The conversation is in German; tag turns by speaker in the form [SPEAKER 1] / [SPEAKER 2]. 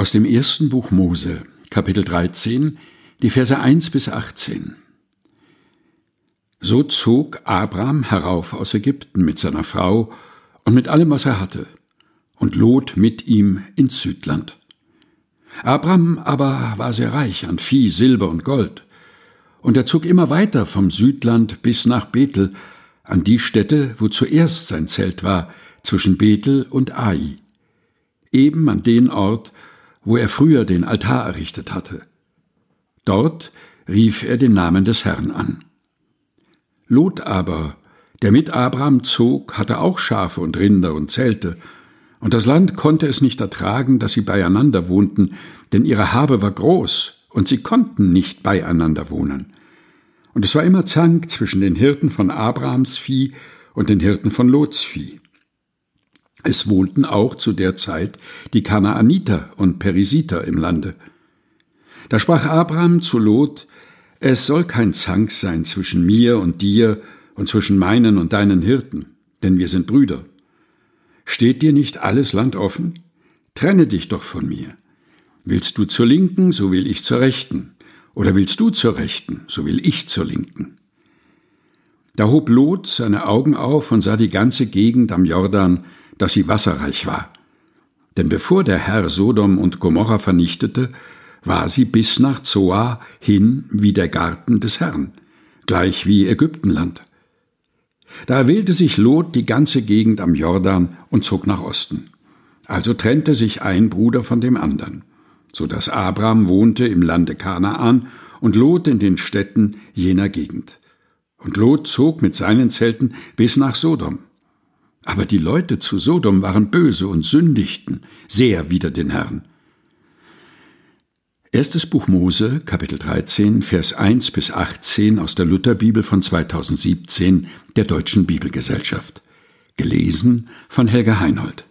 [SPEAKER 1] Aus dem ersten Buch Mose, Kapitel 13, die Verse 1 bis 18. So zog Abraham herauf aus Ägypten mit seiner Frau und mit allem, was er hatte, und Lot mit ihm ins Südland. Abraham aber war sehr reich an Vieh, Silber und Gold, und er zog immer weiter vom Südland bis nach Bethel, an die Stätte, wo zuerst sein Zelt war, zwischen Bethel und Ai, eben an den Ort, wo er früher den Altar errichtet hatte. Dort rief er den Namen des Herrn an. Lot aber, der mit Abraham zog, hatte auch Schafe und Rinder und Zelte, und das Land konnte es nicht ertragen, dass sie beieinander wohnten, denn ihre Habe war groß, und sie konnten nicht beieinander wohnen. Und es war immer Zank zwischen den Hirten von Abrahams Vieh und den Hirten von Lots Vieh. Es wohnten auch zu der Zeit die Kanaaniter und Perisiter im Lande. Da sprach Abraham zu Lot, es soll kein Zank sein zwischen mir und dir und zwischen meinen und deinen Hirten, denn wir sind Brüder. Steht dir nicht alles Land offen? Trenne dich doch von mir. Willst du zur Linken, so will ich zur Rechten. Oder willst du zur Rechten, so will ich zur Linken. Da hob Lot seine Augen auf und sah die ganze Gegend am Jordan, dass sie wasserreich war. Denn bevor der Herr Sodom und Gomorra vernichtete, war sie bis nach Zoar hin wie der Garten des Herrn, gleich wie Ägyptenland. Da erwählte sich Lot die ganze Gegend am Jordan und zog nach Osten. Also trennte sich ein Bruder von dem anderen, so dass Abraham wohnte im Lande Kanaan und Lot in den Städten jener Gegend. Und Lot zog mit seinen Zelten bis nach Sodom. Aber die Leute zu Sodom waren böse und sündigten sehr wider den Herrn. Erstes Buch Mose, Kapitel 13, Vers 1 bis 18 aus der Lutherbibel von 2017 der Deutschen Bibelgesellschaft. Gelesen von Helga Heinold.